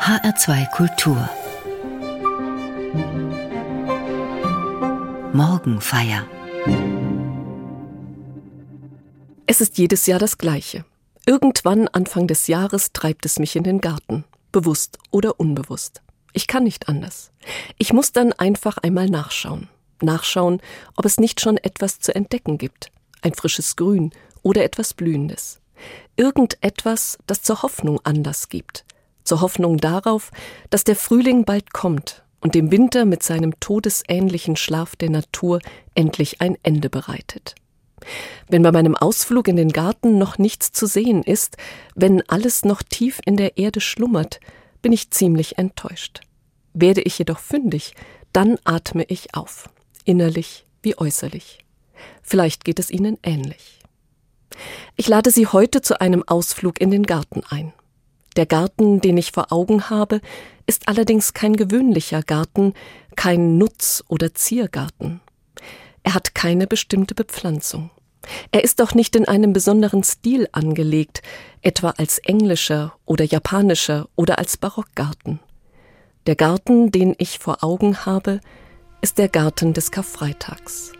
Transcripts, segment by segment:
HR2 Kultur Morgenfeier Es ist jedes Jahr das Gleiche. Irgendwann Anfang des Jahres treibt es mich in den Garten, bewusst oder unbewusst. Ich kann nicht anders. Ich muss dann einfach einmal nachschauen. Nachschauen, ob es nicht schon etwas zu entdecken gibt. Ein frisches Grün oder etwas Blühendes. Irgendetwas, das zur Hoffnung Anlass gibt. Zur Hoffnung darauf, dass der Frühling bald kommt und dem Winter mit seinem todesähnlichen Schlaf der Natur endlich ein Ende bereitet. Wenn bei meinem Ausflug in den Garten noch nichts zu sehen ist, wenn alles noch tief in der Erde schlummert, bin ich ziemlich enttäuscht. Werde ich jedoch fündig, dann atme ich auf, innerlich wie äußerlich. Vielleicht geht es Ihnen ähnlich. Ich lade Sie heute zu einem Ausflug in den Garten ein. Der Garten, den ich vor Augen habe, ist allerdings kein gewöhnlicher Garten, kein Nutz- oder Ziergarten. Er hat keine bestimmte Bepflanzung. Er ist auch nicht in einem besonderen Stil angelegt, etwa als englischer oder japanischer oder als Barockgarten. Der Garten, den ich vor Augen habe, ist der Garten des Karfreitags.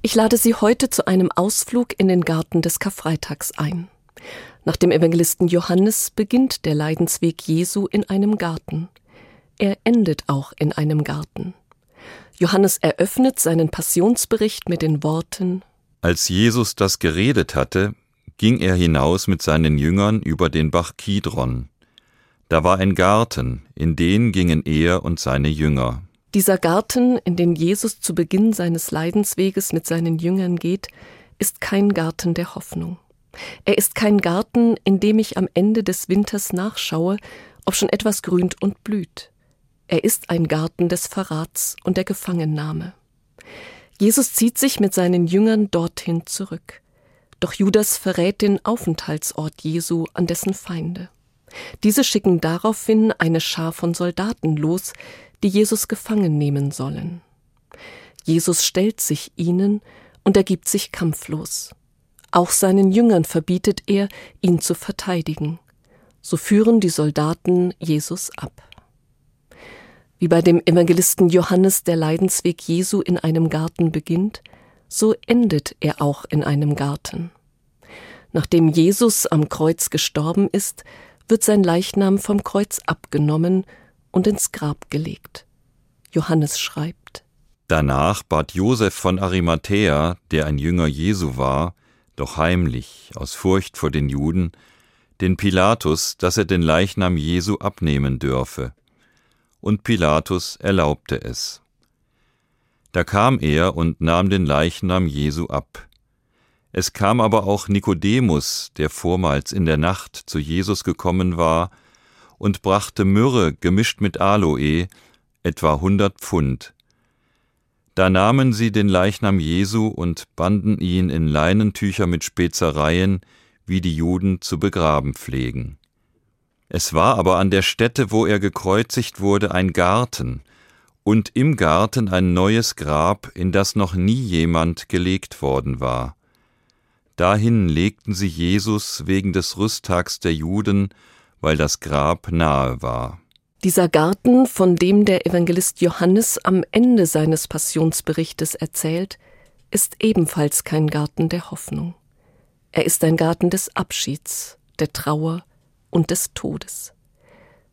Ich lade Sie heute zu einem Ausflug in den Garten des Karfreitags ein. Nach dem Evangelisten Johannes beginnt der Leidensweg Jesu in einem Garten. Er endet auch in einem Garten. Johannes eröffnet seinen Passionsbericht mit den Worten Als Jesus das geredet hatte, ging er hinaus mit seinen Jüngern über den Bach Kidron. Da war ein Garten, in den gingen er und seine Jünger. Dieser Garten, in den Jesus zu Beginn seines Leidensweges mit seinen Jüngern geht, ist kein Garten der Hoffnung. Er ist kein Garten, in dem ich am Ende des Winters nachschaue, ob schon etwas grünt und blüht. Er ist ein Garten des Verrats und der Gefangennahme. Jesus zieht sich mit seinen Jüngern dorthin zurück. Doch Judas verrät den Aufenthaltsort Jesu an dessen Feinde. Diese schicken daraufhin eine Schar von Soldaten los, die Jesus gefangen nehmen sollen. Jesus stellt sich ihnen und ergibt sich kampflos. Auch seinen Jüngern verbietet er, ihn zu verteidigen. So führen die Soldaten Jesus ab. Wie bei dem Evangelisten Johannes der Leidensweg Jesu in einem Garten beginnt, so endet er auch in einem Garten. Nachdem Jesus am Kreuz gestorben ist, wird sein Leichnam vom Kreuz abgenommen und ins Grab gelegt. Johannes schreibt Danach bat Josef von Arimathäa, der ein Jünger Jesu war, doch heimlich, aus Furcht vor den Juden, den Pilatus, dass er den Leichnam Jesu abnehmen dürfe. Und Pilatus erlaubte es. Da kam er und nahm den Leichnam Jesu ab. Es kam aber auch Nikodemus, der vormals in der Nacht zu Jesus gekommen war, und brachte Myrrhe gemischt mit Aloe, etwa hundert Pfund. Da nahmen sie den Leichnam Jesu und banden ihn in Leinentücher mit Spezereien, wie die Juden zu begraben pflegen. Es war aber an der Stätte, wo er gekreuzigt wurde, ein Garten, und im Garten ein neues Grab, in das noch nie jemand gelegt worden war. Dahin legten sie Jesus wegen des Rüsttags der Juden, weil das Grab nahe war. Dieser Garten, von dem der Evangelist Johannes am Ende seines Passionsberichtes erzählt, ist ebenfalls kein Garten der Hoffnung. Er ist ein Garten des Abschieds, der Trauer und des Todes.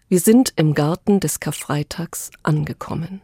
Wir sind im Garten des Karfreitags angekommen.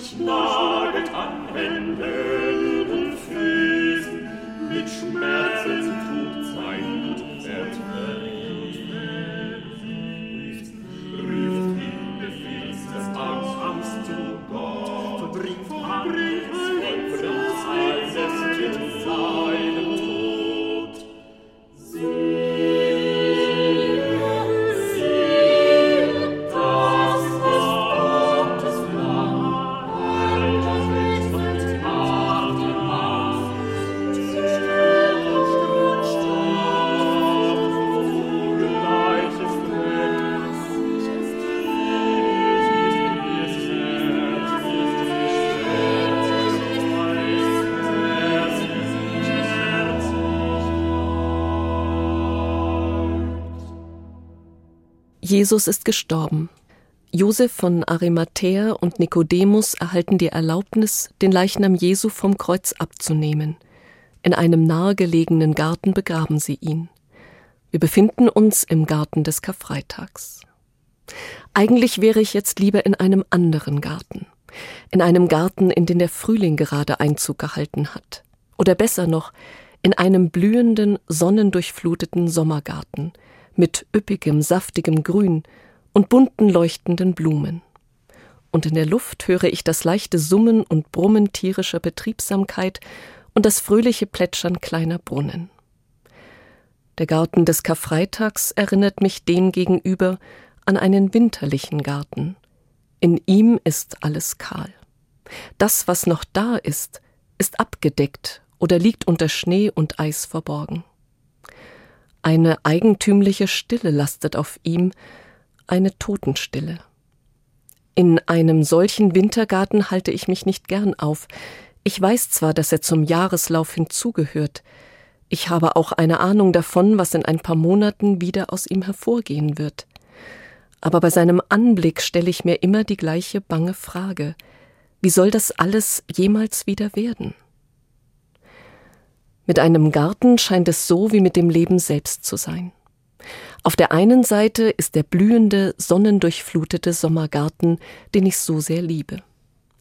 schlaget an Händen und Füßen mit Schmerz. Jesus ist gestorben. Josef von Arimathäa und Nikodemus erhalten die Erlaubnis, den Leichnam Jesu vom Kreuz abzunehmen. In einem nahegelegenen Garten begraben sie ihn. Wir befinden uns im Garten des Karfreitags. Eigentlich wäre ich jetzt lieber in einem anderen Garten. In einem Garten, in den der Frühling gerade Einzug gehalten hat. Oder besser noch, in einem blühenden, sonnendurchfluteten Sommergarten, mit üppigem, saftigem Grün und bunten leuchtenden Blumen. Und in der Luft höre ich das leichte Summen und Brummen tierischer Betriebsamkeit und das fröhliche Plätschern kleiner Brunnen. Der Garten des Karfreitags erinnert mich demgegenüber an einen winterlichen Garten. In ihm ist alles kahl. Das, was noch da ist, ist abgedeckt oder liegt unter Schnee und Eis verborgen. Eine eigentümliche Stille lastet auf ihm, eine Totenstille. In einem solchen Wintergarten halte ich mich nicht gern auf. Ich weiß zwar, dass er zum Jahreslauf hinzugehört, ich habe auch eine Ahnung davon, was in ein paar Monaten wieder aus ihm hervorgehen wird. Aber bei seinem Anblick stelle ich mir immer die gleiche bange Frage Wie soll das alles jemals wieder werden? Mit einem Garten scheint es so wie mit dem Leben selbst zu sein. Auf der einen Seite ist der blühende, sonnendurchflutete Sommergarten, den ich so sehr liebe.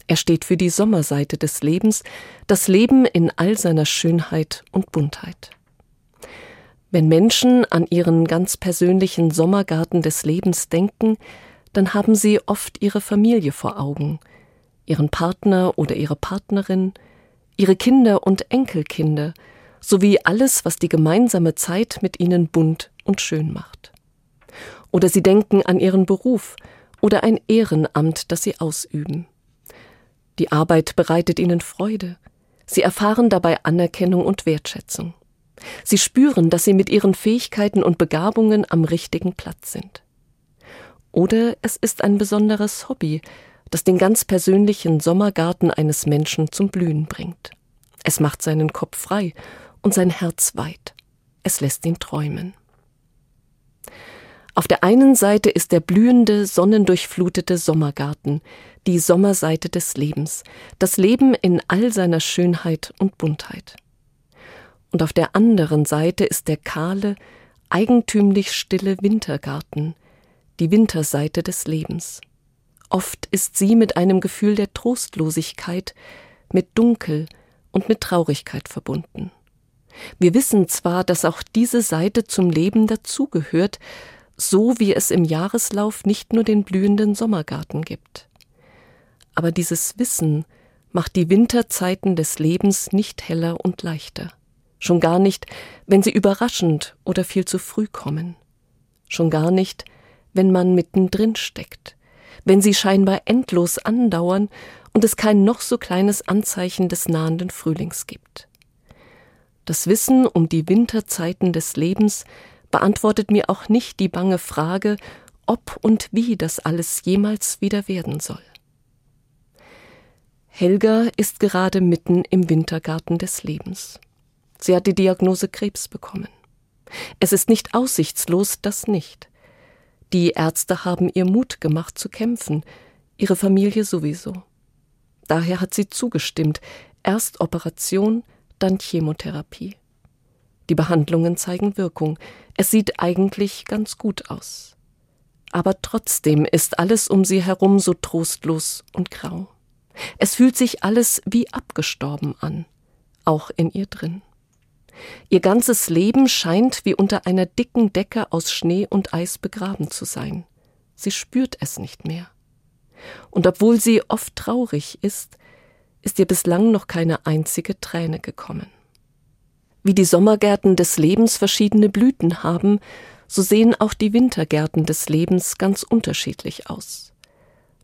Er steht für die Sommerseite des Lebens, das Leben in all seiner Schönheit und Buntheit. Wenn Menschen an ihren ganz persönlichen Sommergarten des Lebens denken, dann haben sie oft ihre Familie vor Augen, ihren Partner oder ihre Partnerin, ihre Kinder und Enkelkinder, sowie alles, was die gemeinsame Zeit mit ihnen bunt und schön macht. oder sie denken an ihren Beruf oder ein Ehrenamt, das sie ausüben. Die Arbeit bereitet ihnen Freude. Sie erfahren dabei Anerkennung und Wertschätzung. Sie spüren, dass sie mit ihren Fähigkeiten und Begabungen am richtigen Platz sind. Oder es ist ein besonderes Hobby, das den ganz persönlichen Sommergarten eines Menschen zum Blühen bringt. Es macht seinen Kopf frei und sein Herz weit. Es lässt ihn träumen. Auf der einen Seite ist der blühende, sonnendurchflutete Sommergarten, die Sommerseite des Lebens, das Leben in all seiner Schönheit und Buntheit. Und auf der anderen Seite ist der kahle, eigentümlich stille Wintergarten, die Winterseite des Lebens. Oft ist sie mit einem Gefühl der Trostlosigkeit, mit Dunkel und mit Traurigkeit verbunden. Wir wissen zwar, dass auch diese Seite zum Leben dazugehört, so wie es im Jahreslauf nicht nur den blühenden Sommergarten gibt. Aber dieses Wissen macht die Winterzeiten des Lebens nicht heller und leichter. Schon gar nicht, wenn sie überraschend oder viel zu früh kommen. Schon gar nicht, wenn man mittendrin steckt, wenn sie scheinbar endlos andauern und es kein noch so kleines Anzeichen des nahenden Frühlings gibt. Das Wissen um die Winterzeiten des Lebens beantwortet mir auch nicht die bange Frage, ob und wie das alles jemals wieder werden soll. Helga ist gerade mitten im Wintergarten des Lebens. Sie hat die Diagnose Krebs bekommen. Es ist nicht aussichtslos, das nicht. Die Ärzte haben ihr Mut gemacht zu kämpfen, ihre Familie sowieso. Daher hat sie zugestimmt, erst Operation, dann Chemotherapie. Die Behandlungen zeigen Wirkung. Es sieht eigentlich ganz gut aus. Aber trotzdem ist alles um sie herum so trostlos und grau. Es fühlt sich alles wie abgestorben an, auch in ihr drin. Ihr ganzes Leben scheint wie unter einer dicken Decke aus Schnee und Eis begraben zu sein. Sie spürt es nicht mehr. Und obwohl sie oft traurig ist, ist ihr bislang noch keine einzige Träne gekommen. Wie die Sommergärten des Lebens verschiedene Blüten haben, so sehen auch die Wintergärten des Lebens ganz unterschiedlich aus.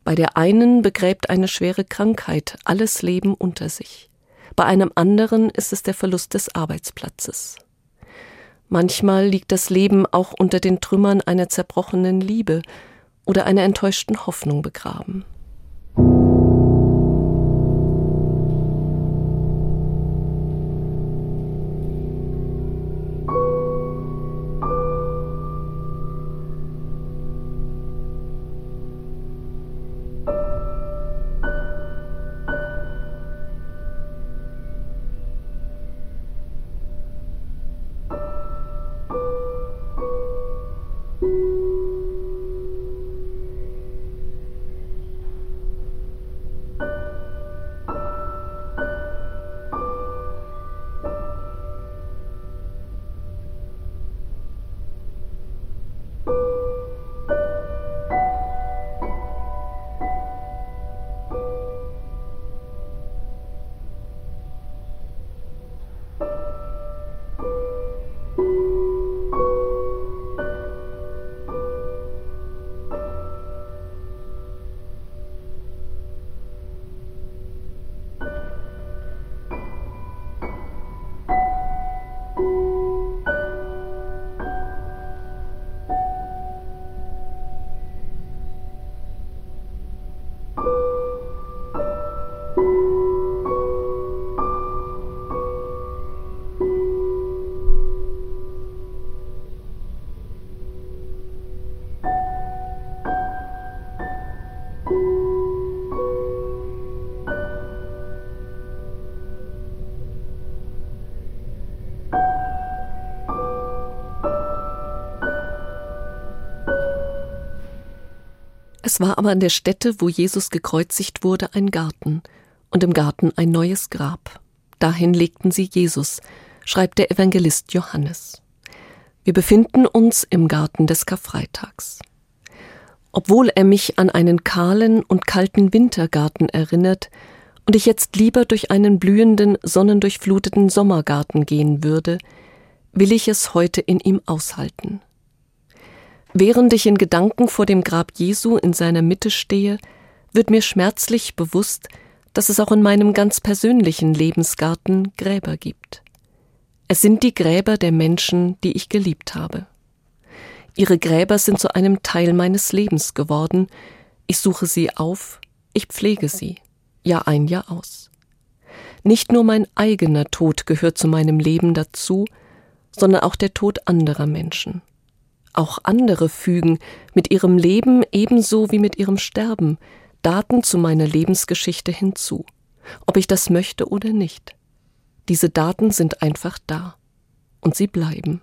Bei der einen begräbt eine schwere Krankheit alles Leben unter sich. Bei einem anderen ist es der Verlust des Arbeitsplatzes. Manchmal liegt das Leben auch unter den Trümmern einer zerbrochenen Liebe oder einer enttäuschten Hoffnung begraben. Es war aber an der Stätte, wo Jesus gekreuzigt wurde, ein Garten und im Garten ein neues Grab. Dahin legten sie Jesus, schreibt der Evangelist Johannes. Wir befinden uns im Garten des Karfreitags. Obwohl er mich an einen kahlen und kalten Wintergarten erinnert und ich jetzt lieber durch einen blühenden, sonnendurchfluteten Sommergarten gehen würde, will ich es heute in ihm aushalten. Während ich in Gedanken vor dem Grab Jesu in seiner Mitte stehe, wird mir schmerzlich bewusst, dass es auch in meinem ganz persönlichen Lebensgarten Gräber gibt. Es sind die Gräber der Menschen, die ich geliebt habe. Ihre Gräber sind zu einem Teil meines Lebens geworden. Ich suche sie auf, ich pflege sie, Jahr ein, Jahr aus. Nicht nur mein eigener Tod gehört zu meinem Leben dazu, sondern auch der Tod anderer Menschen. Auch andere fügen mit ihrem Leben ebenso wie mit ihrem Sterben Daten zu meiner Lebensgeschichte hinzu, ob ich das möchte oder nicht. Diese Daten sind einfach da. Und sie bleiben.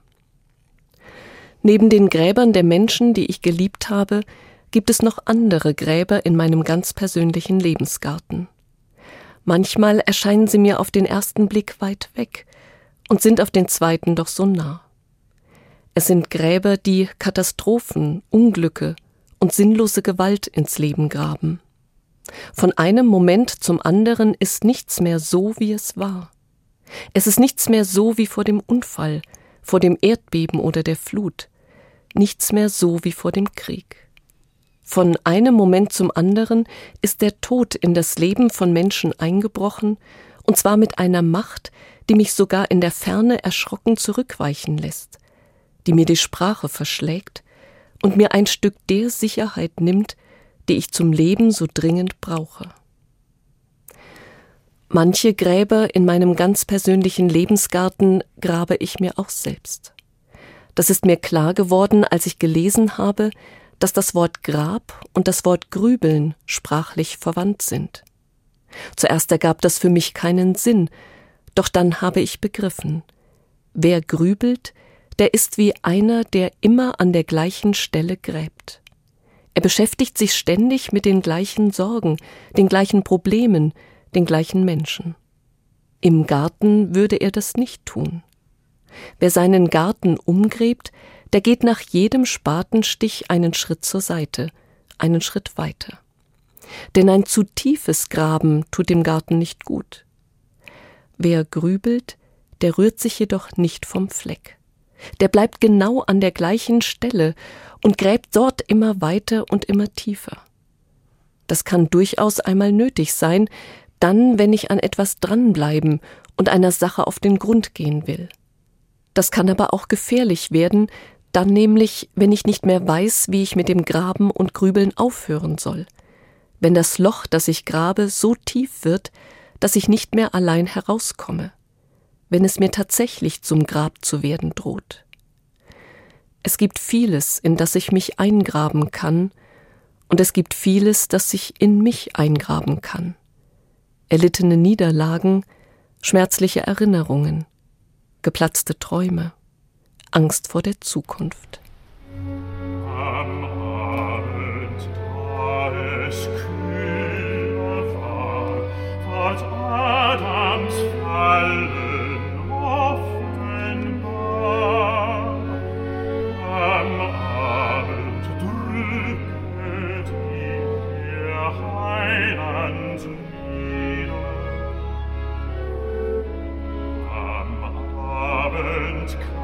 Neben den Gräbern der Menschen, die ich geliebt habe, gibt es noch andere Gräber in meinem ganz persönlichen Lebensgarten. Manchmal erscheinen sie mir auf den ersten Blick weit weg und sind auf den zweiten doch so nah. Es sind Gräber, die Katastrophen, Unglücke und sinnlose Gewalt ins Leben graben. Von einem Moment zum anderen ist nichts mehr so, wie es war. Es ist nichts mehr so wie vor dem Unfall, vor dem Erdbeben oder der Flut, nichts mehr so wie vor dem Krieg. Von einem Moment zum anderen ist der Tod in das Leben von Menschen eingebrochen, und zwar mit einer Macht, die mich sogar in der Ferne erschrocken zurückweichen lässt, die mir die Sprache verschlägt und mir ein Stück der Sicherheit nimmt, die ich zum Leben so dringend brauche. Manche Gräber in meinem ganz persönlichen Lebensgarten grabe ich mir auch selbst. Das ist mir klar geworden, als ich gelesen habe, dass das Wort Grab und das Wort Grübeln sprachlich verwandt sind. Zuerst ergab das für mich keinen Sinn, doch dann habe ich begriffen. Wer grübelt, der ist wie einer, der immer an der gleichen Stelle gräbt. Er beschäftigt sich ständig mit den gleichen Sorgen, den gleichen Problemen, den gleichen Menschen. Im Garten würde er das nicht tun. Wer seinen Garten umgräbt, der geht nach jedem Spatenstich einen Schritt zur Seite, einen Schritt weiter. Denn ein zu tiefes Graben tut dem Garten nicht gut. Wer grübelt, der rührt sich jedoch nicht vom Fleck. Der bleibt genau an der gleichen Stelle und gräbt dort immer weiter und immer tiefer. Das kann durchaus einmal nötig sein, dann, wenn ich an etwas dranbleiben und einer Sache auf den Grund gehen will. Das kann aber auch gefährlich werden, dann nämlich, wenn ich nicht mehr weiß, wie ich mit dem Graben und Grübeln aufhören soll, wenn das Loch, das ich grabe, so tief wird, dass ich nicht mehr allein herauskomme, wenn es mir tatsächlich zum Grab zu werden droht. Es gibt vieles, in das ich mich eingraben kann, und es gibt vieles, das sich in mich eingraben kann. Erlittene Niederlagen, schmerzliche Erinnerungen, geplatzte Träume, Angst vor der Zukunft. Minsk.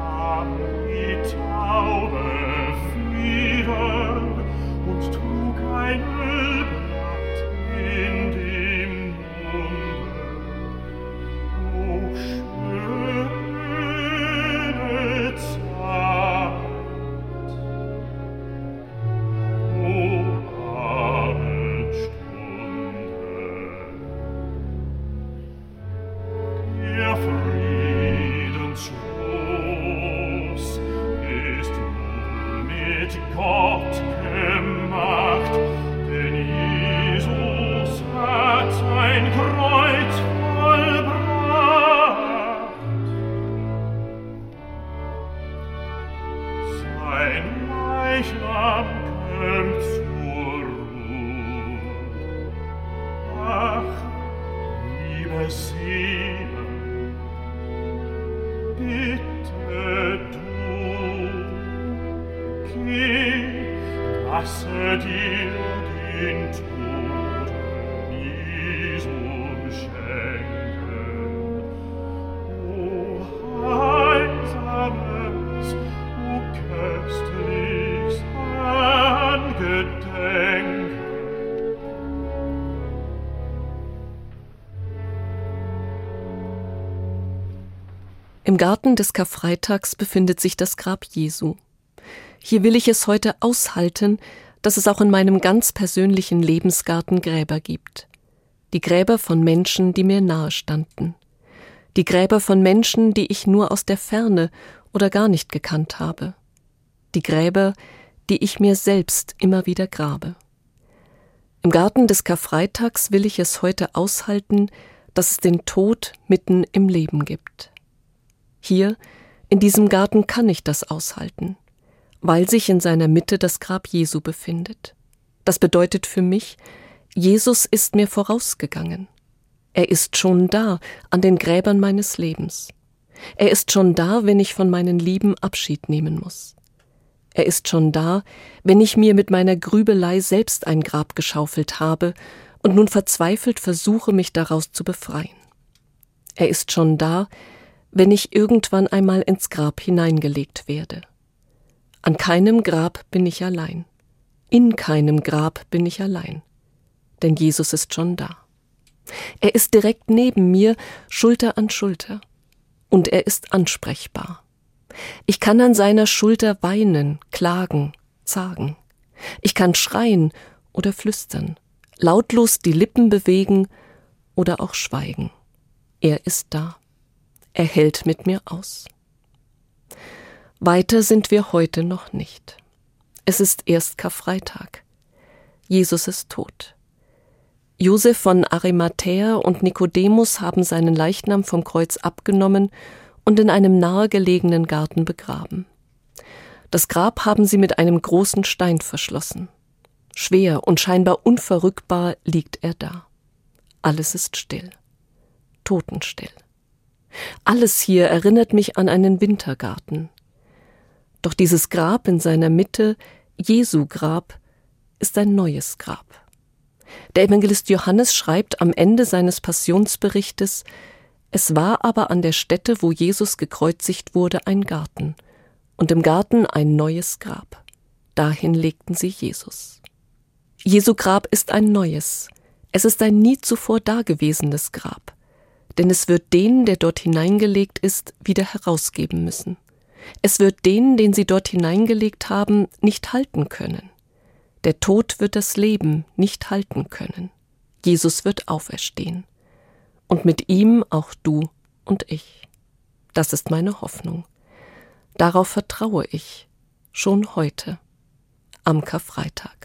Ein Leichnam kömmt zu Garten des Karfreitags befindet sich das Grab Jesu. Hier will ich es heute aushalten, dass es auch in meinem ganz persönlichen Lebensgarten Gräber gibt. Die Gräber von Menschen, die mir nahe standen. Die Gräber von Menschen, die ich nur aus der Ferne oder gar nicht gekannt habe. Die Gräber, die ich mir selbst immer wieder grabe. Im Garten des Karfreitags will ich es heute aushalten, dass es den Tod mitten im Leben gibt. Hier, in diesem Garten kann ich das aushalten, weil sich in seiner Mitte das Grab Jesu befindet. Das bedeutet für mich, Jesus ist mir vorausgegangen. Er ist schon da an den Gräbern meines Lebens. Er ist schon da, wenn ich von meinen Lieben Abschied nehmen muss. Er ist schon da, wenn ich mir mit meiner Grübelei selbst ein Grab geschaufelt habe und nun verzweifelt versuche, mich daraus zu befreien. Er ist schon da, wenn ich irgendwann einmal ins Grab hineingelegt werde. An keinem Grab bin ich allein. In keinem Grab bin ich allein. Denn Jesus ist schon da. Er ist direkt neben mir, Schulter an Schulter. Und er ist ansprechbar. Ich kann an seiner Schulter weinen, klagen, zagen. Ich kann schreien oder flüstern, lautlos die Lippen bewegen oder auch schweigen. Er ist da. Er hält mit mir aus. Weiter sind wir heute noch nicht. Es ist erst Karfreitag. Jesus ist tot. Josef von Arimathäa und Nikodemus haben seinen Leichnam vom Kreuz abgenommen und in einem nahegelegenen Garten begraben. Das Grab haben sie mit einem großen Stein verschlossen. Schwer und scheinbar unverrückbar liegt er da. Alles ist still. Totenstill. Alles hier erinnert mich an einen Wintergarten. Doch dieses Grab in seiner Mitte, Jesu Grab, ist ein neues Grab. Der Evangelist Johannes schreibt am Ende seines Passionsberichtes, es war aber an der Stätte, wo Jesus gekreuzigt wurde, ein Garten, und im Garten ein neues Grab. Dahin legten sie Jesus. Jesu Grab ist ein neues. Es ist ein nie zuvor dagewesenes Grab. Denn es wird den, der dort hineingelegt ist, wieder herausgeben müssen. Es wird den, den sie dort hineingelegt haben, nicht halten können. Der Tod wird das Leben nicht halten können. Jesus wird auferstehen und mit ihm auch du und ich. Das ist meine Hoffnung. Darauf vertraue ich, schon heute, am Karfreitag.